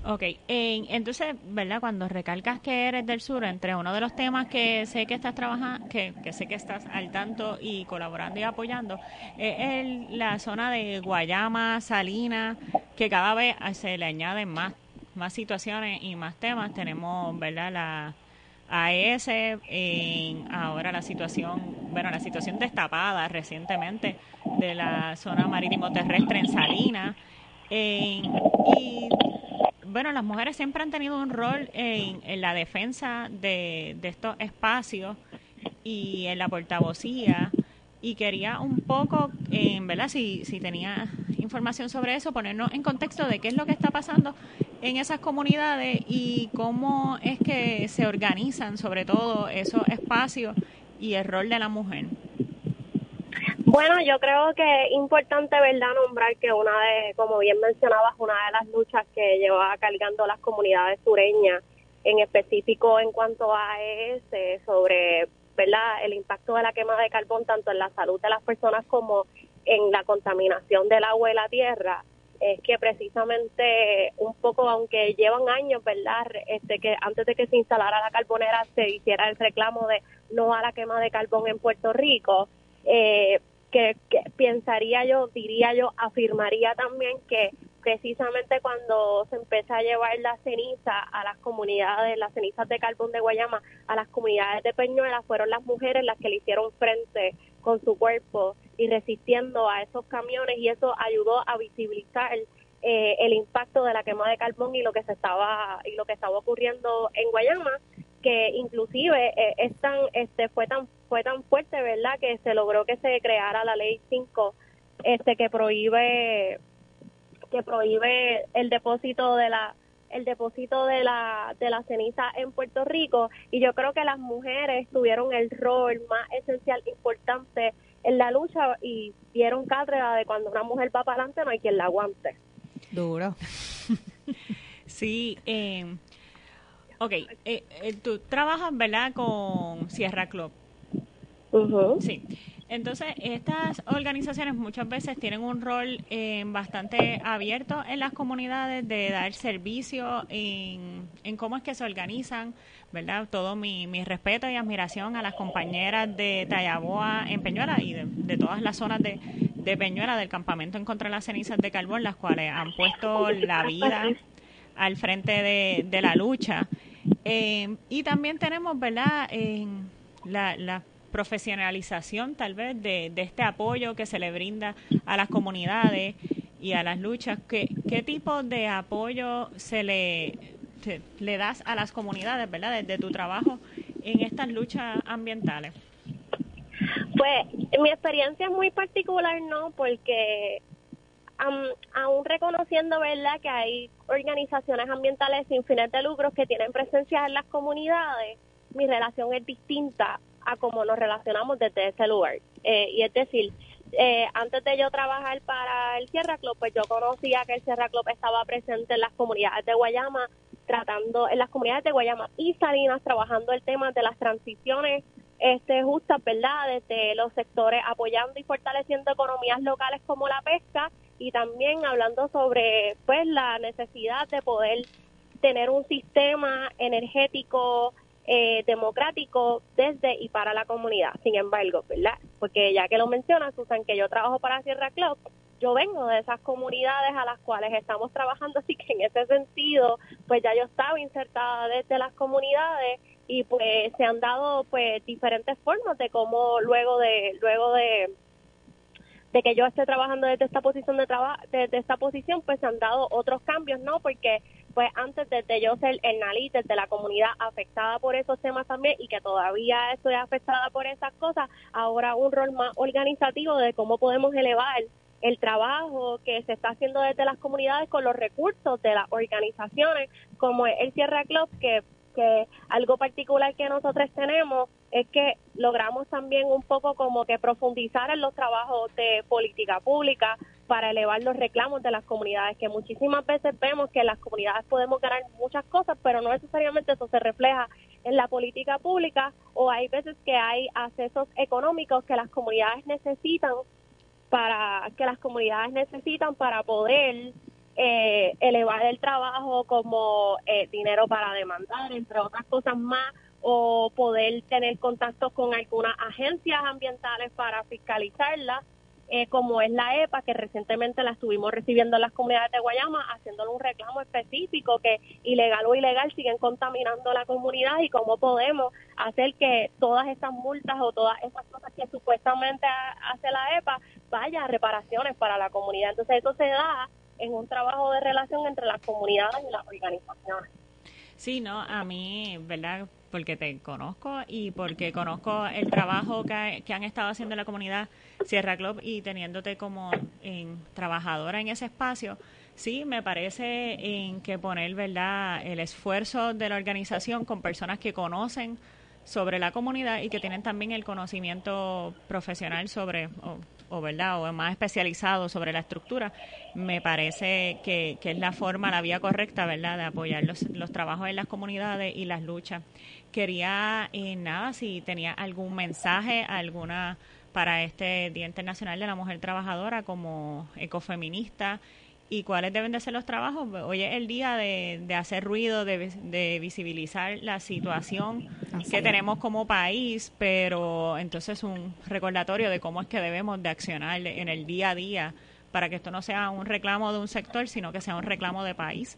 Ok, entonces, ¿verdad? Cuando recalcas que eres del sur, entre uno de los temas que sé que estás trabajando, que, sé que estás al tanto y colaborando y apoyando, es la zona de Guayama, Salina, que cada vez se le añaden más, más situaciones y más temas. Tenemos, ¿verdad? La AES, en ahora la situación, bueno, la situación destapada recientemente de la zona marítimo terrestre en Salina. y bueno, las mujeres siempre han tenido un rol en, la defensa de, estos espacios y en la portavocía y quería un poco, en ¿verdad? Si, si tenía información sobre eso, ponernos en contexto de qué es lo que está pasando en esas comunidades y cómo es que se organizan sobre todo esos espacios y el rol de la mujer. Bueno, yo creo que es importante, ¿verdad?, nombrar que una de, como bien mencionabas, una de las luchas que lleva cargando las comunidades sureñas, en específico en cuanto a ese, sobre, ¿verdad?, el impacto de la quema de carbón tanto en la salud de las personas como en la contaminación del agua y la tierra, es que precisamente un poco, aunque llevan años, ¿verdad?, este, que antes de que se instalara la carbonera se hiciera el reclamo de no a la quema de carbón en Puerto Rico, eh, que, pensaría yo, diría yo, afirmaría también que precisamente cuando se empezó a llevar la ceniza a las comunidades, las cenizas de carbón de Guayama, a las comunidades de Peñuela, fueron las mujeres las que le hicieron frente con su cuerpo y resistiendo a esos camiones y eso ayudó a visibilizar eh, el impacto de la quema de carbón y lo que se estaba y lo que estaba ocurriendo en Guayama que inclusive eh, este fue tan fue tan fuerte verdad que se logró que se creara la ley 5 este que prohíbe que prohíbe el depósito de la el depósito de la de la ceniza en Puerto Rico y yo creo que las mujeres tuvieron el rol más esencial importante en la lucha y dieron cátedra de cuando una mujer va para adelante no hay quien la aguante duro sí eh, Ok, eh, eh, tú trabajas, ¿verdad?, con Sierra Club. Sí. Entonces, estas organizaciones muchas veces tienen un rol eh, bastante abierto en las comunidades de dar servicio en, cómo es que se organizan, ¿verdad? Todo mi, respeto y admiración a las compañeras de Tayaboa en Peñuela y de, todas las zonas de, de Peñuela, del campamento en contra de las cenizas de carbón, las cuales han puesto la vida al frente de, la lucha. Eh, y también tenemos, ¿verdad?, en la, profesionalización tal vez de, este apoyo que se le brinda a las comunidades y a las luchas. ¿Qué, qué tipo de apoyo se le, le das a las comunidades, ¿verdad? Desde tu trabajo en estas luchas ambientales. Pues mi experiencia es muy particular, ¿no? Porque aún reconociendo, ¿verdad?, que hay organizaciones ambientales sin fines de lucro que tienen presencia en las comunidades, mi relación es distinta a cómo nos relacionamos desde ese lugar. Eh, y es decir, eh, antes de yo trabajar para el Sierra Club, pues yo conocía que el Sierra Club estaba presente en las comunidades de Guayama, tratando en las comunidades de Guayama y Salinas, trabajando el tema de las transiciones este, justas, ¿verdad? Desde los sectores apoyando y fortaleciendo economías locales como la pesca y también hablando sobre pues la necesidad de poder tener un sistema energético eh, democrático desde y para la comunidad. Sin embargo, ¿verdad? Porque ya que lo menciona Susan, que yo trabajo para Sierra Club, yo vengo de esas comunidades a las cuales estamos trabajando, así que en ese sentido, pues ya yo estaba insertada desde las comunidades y pues se han dado pues diferentes formas de cómo luego de luego de de que yo esté trabajando desde esta posición de trabajo desde esta posición pues se han dado otros cambios no porque pues antes de yo ser el NALIT, de la comunidad afectada por esos temas también y que todavía estoy afectada por esas cosas, ahora un rol más organizativo de cómo podemos elevar el trabajo que se está haciendo desde las comunidades con los recursos de las organizaciones como el Sierra Club que que algo particular que nosotros tenemos es que logramos también un poco como que profundizar en los trabajos de política pública, para elevar los reclamos de las comunidades, que muchísimas veces vemos que las comunidades podemos ganar muchas cosas, pero no necesariamente eso se refleja en la política pública o hay veces que hay accesos económicos que las comunidades necesitan para que las comunidades necesitan para poder eh, elevar el trabajo como eh, dinero para demandar, entre otras cosas más, o poder tener contactos con algunas agencias ambientales para fiscalizarlas eh, como es la EPA, que recientemente la estuvimos recibiendo en las comunidades de Guayama, haciéndole un reclamo específico que ilegal o ilegal siguen contaminando la comunidad y cómo podemos hacer que todas esas multas o todas esas cosas que supuestamente hace la EPA vaya a reparaciones para la comunidad. Entonces eso se da en un trabajo de relación entre las comunidades y las organizaciones. Sí, no, a mí, ¿verdad? Porque te conozco y porque conozco el trabajo que, que han estado haciendo en la comunidad Sierra Club y teniéndote como en, trabajadora en ese espacio, sí, me parece en que poner, ¿verdad?, el esfuerzo de la organización con personas que conocen sobre la comunidad y que tienen también el conocimiento profesional sobre, o, verdad, o más especializado sobre la estructura, me parece que, que, es la forma, la vía correcta, verdad, de apoyar los, los trabajos en las comunidades y las luchas. Quería, eh, nada, si tenía algún mensaje, alguna para este Día Internacional de la Mujer Trabajadora como ecofeminista y cuáles deben de ser los trabajos. Hoy es el día de, hacer ruido, de, visibilizar la situación que tenemos como país, pero entonces un recordatorio de cómo es que debemos de accionar en el día a día para que esto no sea un reclamo de un sector, sino que sea un reclamo de país.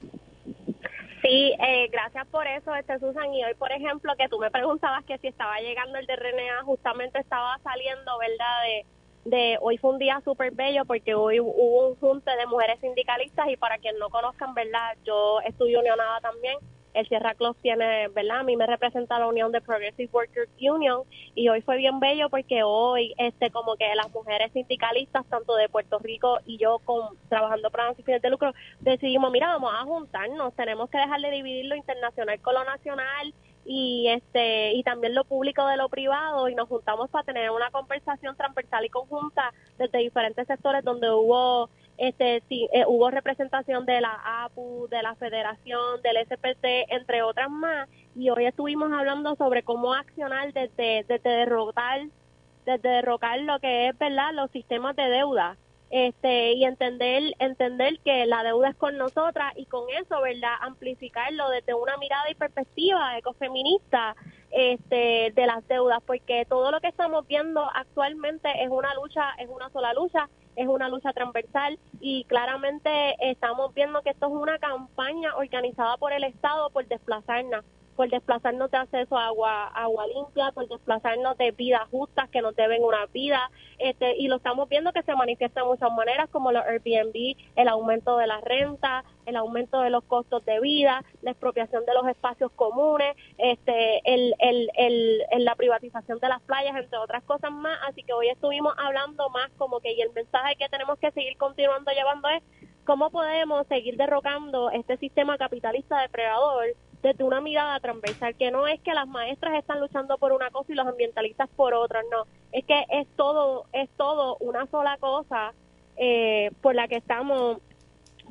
Sí, eh, gracias por eso, este Susan. Y hoy, por ejemplo, que tú me preguntabas que si estaba llegando el de RNA, justamente estaba saliendo, ¿verdad? De, de hoy fue un día súper bello porque hoy hubo un junte de mujeres sindicalistas y para quien no conozcan, ¿verdad? Yo estudio unionada también el Sierra Club tiene, ¿verdad? A mí me representa la Unión de Progressive Workers Union y hoy fue bien bello porque hoy, este, como que las mujeres sindicalistas, tanto de Puerto Rico y yo con, trabajando para las fines de lucro, decidimos, mira, vamos a juntarnos, tenemos que dejar de dividir lo internacional con lo nacional y este y también lo público de lo privado y nos juntamos para tener una conversación transversal y conjunta desde diferentes sectores donde hubo este sí, eh, hubo representación de la APU, de la Federación, del SPC, entre otras más, y hoy estuvimos hablando sobre cómo accionar desde, desde derrotar, desde derrocar lo que es verdad los sistemas de deuda este y entender entender que la deuda es con nosotras y con eso verdad amplificarlo desde una mirada y perspectiva ecofeminista este de las deudas porque todo lo que estamos viendo actualmente es una lucha es una sola lucha es una lucha transversal y claramente estamos viendo que esto es una campaña organizada por el Estado por desplazarnos por desplazarnos de acceso a agua, agua limpia, por desplazarnos de vidas justas que nos deben una vida, este, y lo estamos viendo que se manifiesta de muchas maneras, como los Airbnb, el aumento de la renta, el aumento de los costos de vida, la expropiación de los espacios comunes, este, el, el, el, la privatización de las playas, entre otras cosas más. Así que hoy estuvimos hablando más como que y el mensaje que tenemos que seguir continuando llevando es cómo podemos seguir derrocando este sistema capitalista depredador desde una mirada transversal, que no es que las maestras están luchando por una cosa y los ambientalistas por otra, no, es que es todo, es todo una sola cosa eh, por la que estamos,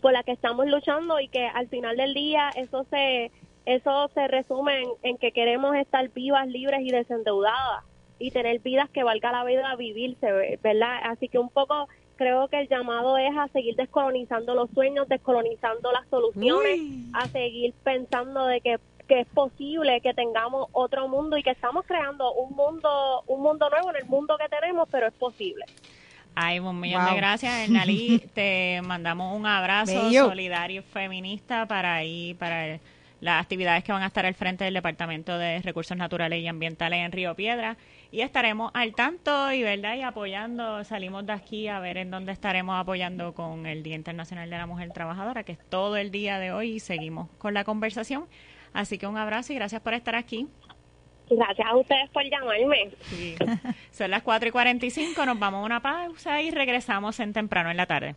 por la que estamos luchando y que al final del día eso se, eso se resume en, que queremos estar vivas, libres y desendeudadas y tener vidas que valga la vida vivirse, ¿verdad? Así que un poco creo que el llamado es a seguir descolonizando los sueños, descolonizando las soluciones, a seguir pensando de que, es posible que tengamos otro mundo y que estamos creando un mundo, un mundo nuevo en el mundo que tenemos, pero es posible. Ay, un millón de gracias, Ernalí. Te mandamos un abrazo solidario feminista para ahí, para las actividades que van a estar al frente del Departamento de Recursos Naturales y Ambientales en Río Piedra y estaremos al tanto y verdad y apoyando salimos de aquí a ver en dónde estaremos apoyando con el Día Internacional de la Mujer Trabajadora que es todo el día de hoy y seguimos con la conversación así que un abrazo y gracias por estar aquí Gracias a ustedes por llamarme. Son las 4 y 45, nos vamos a una pausa y regresamos en temprano en la tarde.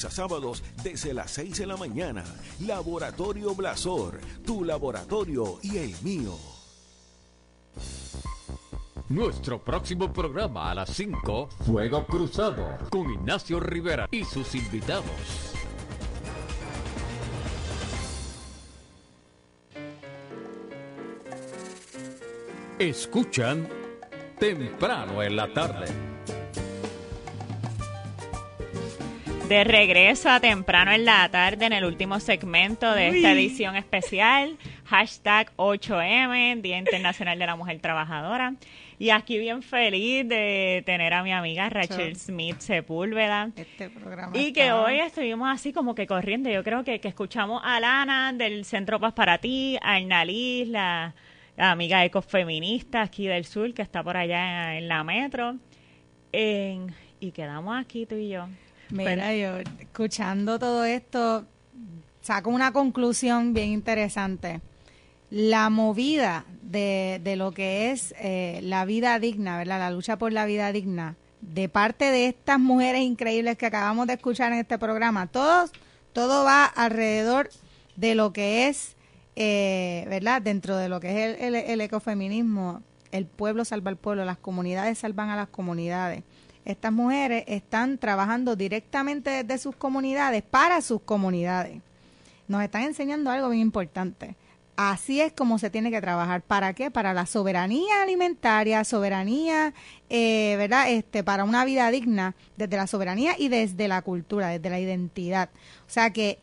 a sábados desde las 6 de la mañana. Laboratorio Blasor, tu laboratorio y el mío. Nuestro próximo programa a las 5, Fuego Cruzado, con Ignacio Rivera y sus invitados. Escuchan temprano en la tarde. De regreso a temprano en la tarde en el último segmento de esta edición especial, hashtag 8M, Día Internacional de la Mujer Trabajadora. Y aquí bien feliz de tener a mi amiga Rachel Smith Sepúlveda. Este programa y que hoy estuvimos así como que corriendo. Yo creo que, escuchamos a Lana del Centro Paz para Ti, a Arnalis, la, amiga ecofeminista aquí del sur que está por allá en, la metro. y quedamos aquí tú y yo. Mira, yo escuchando todo esto, saco una conclusión bien interesante. La movida de, de lo que es eh, la vida digna, ¿verdad? La lucha por la vida digna, de parte de estas mujeres increíbles que acabamos de escuchar en este programa, todos, todo va alrededor de lo que es, eh, ¿verdad? Dentro de lo que es el, el ecofeminismo, el pueblo salva al pueblo, las comunidades salvan a las comunidades estas mujeres están trabajando directamente desde sus comunidades para sus comunidades. Nos están enseñando algo bien importante. Así es como se tiene que trabajar. ¿Para qué? Para la soberanía alimentaria, soberanía, eh, ¿verdad? Este, para una vida digna, desde la soberanía y desde la cultura, desde la identidad. O sea que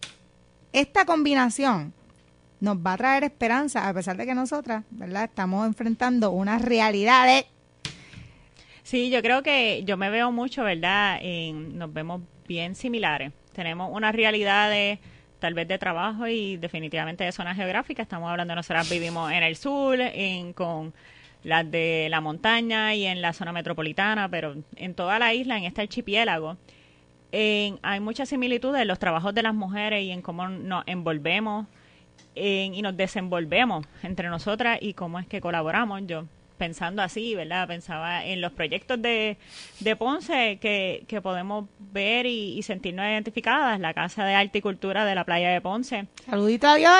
esta combinación nos va a traer esperanza, a pesar de que nosotras, ¿verdad? Estamos enfrentando una realidad de Sí, yo creo que yo me veo mucho, ¿verdad? nos vemos bien similares. Tenemos una realidad de tal vez de trabajo y definitivamente de zona geográfica. Estamos hablando, nosotras vivimos en el sur, en, con las de la montaña y en la zona metropolitana, pero en toda la isla, en este archipiélago, hay muchas similitudes en los trabajos de las mujeres y en cómo nos envolvemos y nos desenvolvemos entre nosotras y cómo es que colaboramos. Yo pensando así, ¿verdad? Pensaba en los proyectos de, de Ponce que, que podemos ver y, sentirnos identificadas, la Casa de Arte y Cultura de la Playa de Ponce. Saludito a Dios,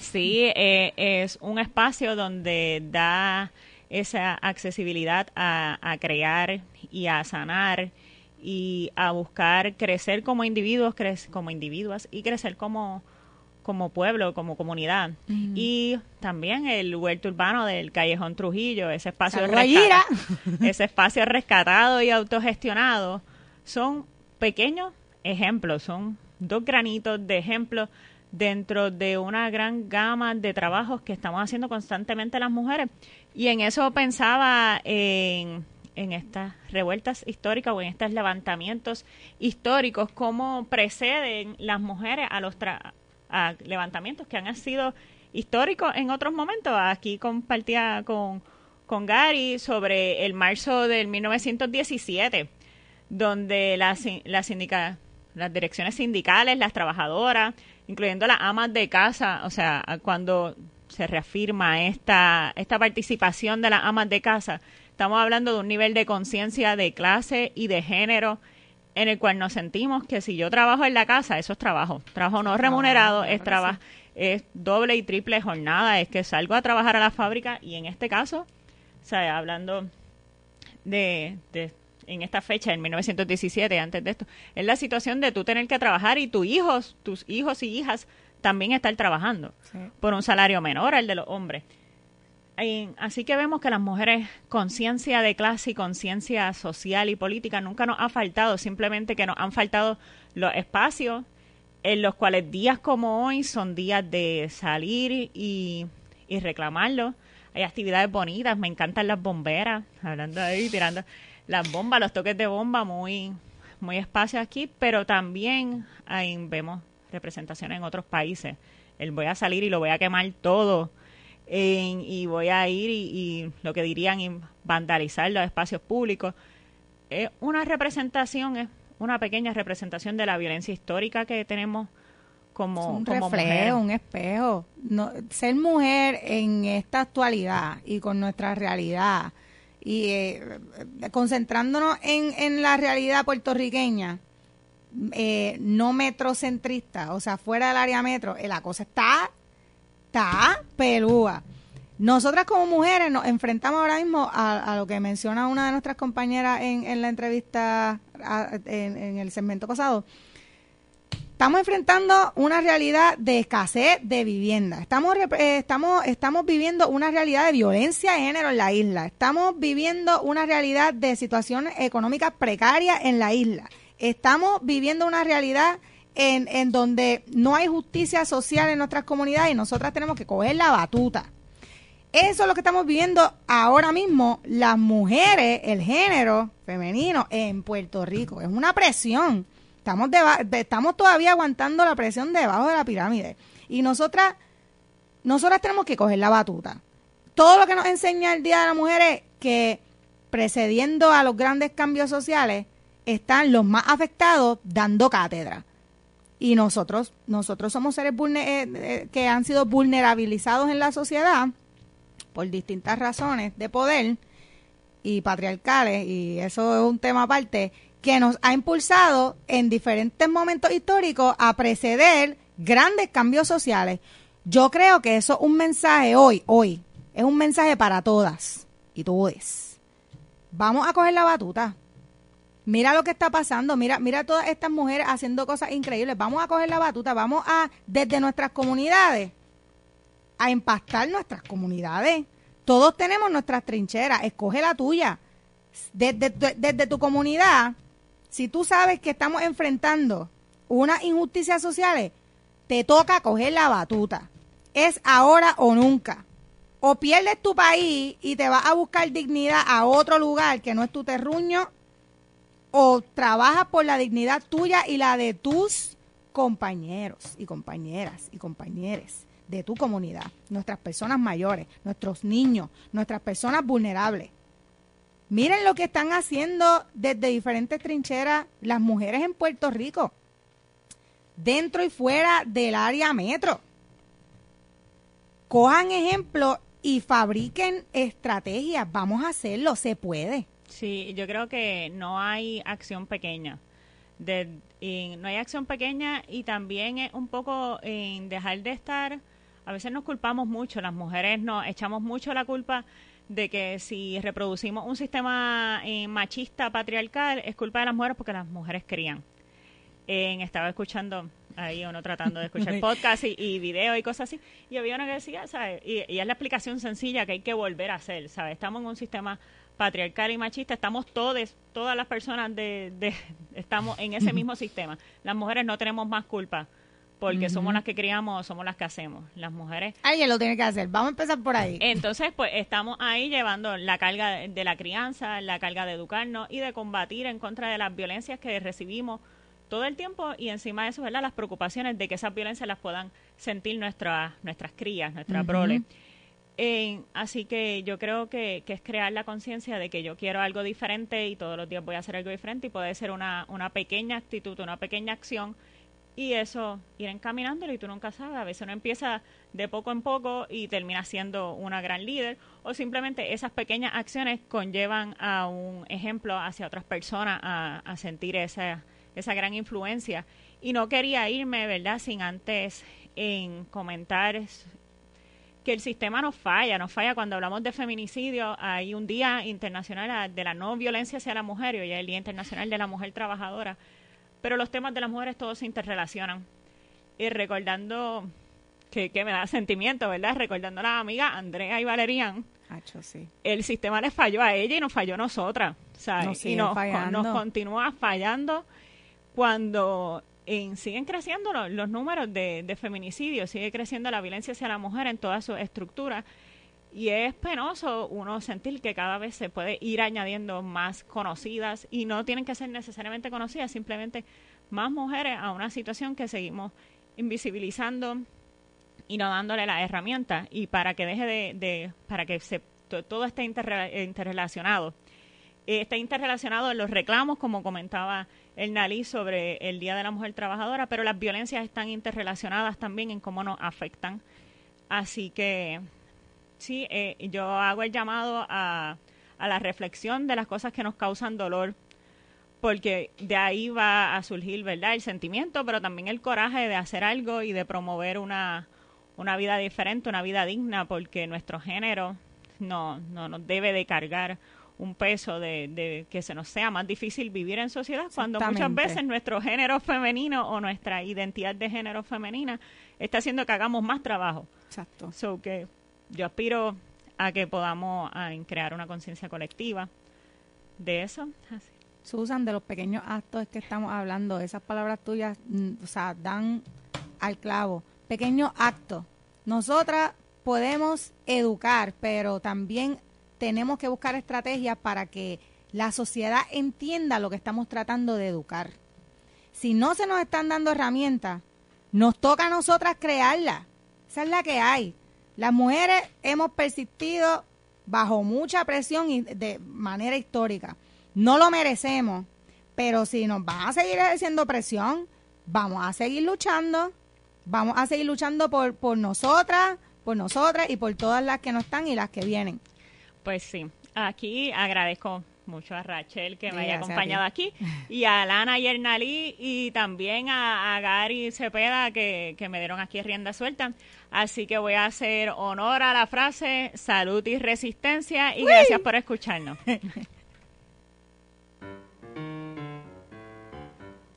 Sí, eh, es un espacio donde da esa accesibilidad a, a crear y a sanar y a buscar crecer como individuos, como individuas y crecer como como pueblo, como comunidad. Y también el huerto urbano del Callejón Trujillo, ese espacio, rescatado, ese espacio rescatado y autogestionado, son pequeños ejemplos, son dos granitos de ejemplos dentro de una gran gama de trabajos que estamos haciendo constantemente las mujeres. Y en eso pensaba en, en estas revueltas históricas o en estos levantamientos históricos, cómo preceden las mujeres a los, a levantamientos que han sido históricos en otros momentos. Aquí compartía con, con Gary sobre el marzo del 1917, donde las, las, las direcciones sindicales, las trabajadoras, incluyendo las amas de casa, o sea, cuando se reafirma esta, esta participación de las amas de casa, estamos hablando de un nivel de conciencia de clase y de género en el cual nos sentimos que si yo trabajo en la casa, eso es trabajo. Trabajo no remunerado, es trabajo, es doble y triple jornada, es que salgo a trabajar a la fábrica y en este caso, o sea, hablando de, de en esta fecha, en 1917, antes de esto, es la situación de tú tener que trabajar y tus hijos, tus hijos y hijas también estar trabajando por un salario menor al de los hombres así que vemos que las mujeres, conciencia de clase y conciencia social y política nunca nos ha faltado, simplemente que nos han faltado los espacios en los cuales días como hoy son días de salir y, y reclamarlo. Hay actividades bonitas, me encantan las bomberas, hablando ahí, tirando las bombas, los toques de bomba, muy, muy espacio aquí, pero también ahí vemos representaciones en otros países. El voy a salir y lo voy a quemar todo y voy a ir y, lo que dirían vandalizar los espacios públicos. Es una representación, es una pequeña representación de la violencia histórica que tenemos como, un como reflejo, un espejo. No, ser mujer en esta actualidad y con nuestra realidad y eh, concentrándonos en, en la realidad puertorriqueña, eh, no metrocentrista, o sea, fuera del área metro, eh, la cosa está está pelúa. Nosotras como mujeres nos enfrentamos ahora mismo a, lo que menciona una de nuestras compañeras en, la entrevista en, el segmento pasado. Estamos enfrentando una realidad de escasez de vivienda. Estamos, eh, estamos, estamos viviendo una realidad de violencia de género en la isla. Estamos viviendo una realidad de situaciones económicas precarias en la isla. Estamos viviendo una realidad en, en donde no hay justicia social en nuestras comunidades y nosotras tenemos que coger la batuta. Eso es lo que estamos viviendo ahora mismo las mujeres, el género femenino en Puerto Rico. Es una presión. Estamos, estamos todavía aguantando la presión debajo de la pirámide. Y nosotras, nosotras tenemos que coger la batuta. Todo lo que nos enseña el Día de la Mujer es que precediendo a los grandes cambios sociales están los más afectados dando cátedra y nosotros nosotros somos seres eh, eh, que han sido vulnerabilizados en la sociedad por distintas razones de poder y patriarcales y eso es un tema aparte que nos ha impulsado en diferentes momentos históricos a preceder grandes cambios sociales. Yo creo que eso es un mensaje hoy, hoy, es un mensaje para todas y todos. Vamos a coger la batuta mira lo que está pasando, mira, mira todas estas mujeres haciendo cosas increíbles. Vamos a coger la batuta, vamos a, desde nuestras comunidades, a empastar nuestras comunidades. Todos tenemos nuestras trincheras, escoge la tuya. Desde, desde tu comunidad, si tú sabes que estamos enfrentando unas injusticias sociales, te toca coger la batuta. Es ahora o nunca. O pierdes tu país y te vas a buscar dignidad a otro lugar que no es tu terruño o trabajas por la dignidad tuya y la de tus compañeros y compañeras y compañeres. de tu comunidad, nuestras personas mayores, nuestros niños, nuestras personas vulnerables. Miren lo que están haciendo desde diferentes trincheras las mujeres en Puerto Rico, dentro y fuera del área metro. Cojan ejemplo y fabriquen estrategias. Vamos a hacerlo, se puede. Sí, yo creo que no hay acción pequeña. De, no hay acción pequeña y también es un poco en dejar de estar, a veces nos culpamos mucho, las mujeres nos echamos mucho la culpa de que si reproducimos un sistema eh, machista, patriarcal, es culpa de las mujeres porque las mujeres crían. estaba escuchando ahí uno tratando de escuchar podcast y, y videos y cosas así, y había una que decía, ¿sabes? Y, y, es la explicación sencilla que hay que volver a hacer, ¿sabes? Estamos en un sistema patriarcal y machista, estamos todos, todas las personas de, de estamos en ese mismo sistema. Las mujeres no tenemos más culpa porque somos las que criamos, somos las que hacemos. Las mujeres. Alguien lo tiene que hacer. Vamos a empezar por ahí. Entonces, pues estamos ahí llevando la carga de la crianza, la carga de educarnos y de combatir en contra de las violencias que recibimos todo el tiempo y encima de eso, ¿verdad? Las preocupaciones de que esas violencias las puedan sentir nuestras nuestras crías, nuestras uh así que yo creo que, que es crear la conciencia de que yo quiero algo diferente y todos los días voy a hacer algo diferente y puede ser una, una pequeña actitud, una pequeña acción y eso ir encaminándolo y tú nunca sabes, a veces uno empieza de poco en poco y termina siendo una gran líder o simplemente esas pequeñas acciones conllevan a un ejemplo hacia otras personas a, a sentir esa, esa gran influencia y no quería irme, ¿verdad?, sin antes en comentar que el sistema nos falla, nos falla cuando hablamos de feminicidio. Hay un Día Internacional de la No Violencia hacia la Mujer y hoy es el Día Internacional de la Mujer Trabajadora. Pero los temas de las mujeres todos se interrelacionan. Y recordando que, me da sentimiento, ¿verdad? Recordando a la amiga Andrea y Valerian. sí. El sistema le falló a ella y nos falló a nosotras. ¿sabes? y nos, nos continúa fallando cuando siguen creciendo los, números de, de feminicidio, sigue creciendo la violencia hacia la mujer en toda su estructura y es penoso uno sentir que cada vez se puede ir añadiendo más conocidas y no tienen que ser necesariamente conocidas, simplemente más mujeres a una situación que seguimos invisibilizando y no dándole la herramienta y para que deje de, para que se, todo esté interrelacionado. Está interrelacionado en los reclamos, como comentaba el Nalí sobre el Día de la Mujer Trabajadora, pero las violencias están interrelacionadas también en cómo nos afectan. Así que sí, eh, yo hago el llamado a, a la reflexión de las cosas que nos causan dolor, porque de ahí va a surgir, ¿verdad? El sentimiento, pero también el coraje de hacer algo y de promover una, una vida diferente, una vida digna, porque nuestro género no, no nos debe de cargar un peso de, que se nos sea más difícil vivir en sociedad cuando muchas veces nuestro género femenino o nuestra identidad de género femenina está haciendo que hagamos más trabajo. Exacto. So que yo aspiro a que podamos crear una conciencia colectiva de eso. Susan, de los pequeños actos que estamos hablando, esas palabras tuyas, mm, o sea, dan al clavo. Pequeños actos. Nosotras podemos educar, pero también tenemos que buscar estrategias para que la sociedad entienda lo que estamos tratando de educar. Si no se nos están dando herramientas, nos toca a nosotras crearlas. Esa es la que hay. Las mujeres hemos persistido bajo mucha presión y de manera histórica. No lo merecemos, pero si nos van a seguir ejerciendo presión, vamos a seguir luchando, vamos a seguir luchando por, por nosotras, por nosotras y por todas las que no están y las que vienen. Pues sí, aquí agradezco mucho a Rachel que me haya acompañado aquí y a Lana y Hernalí y también a, Gary Cepeda que, que, me dieron aquí rienda suelta. Así que voy a hacer honor a la frase salud y resistencia y gracias por escucharnos.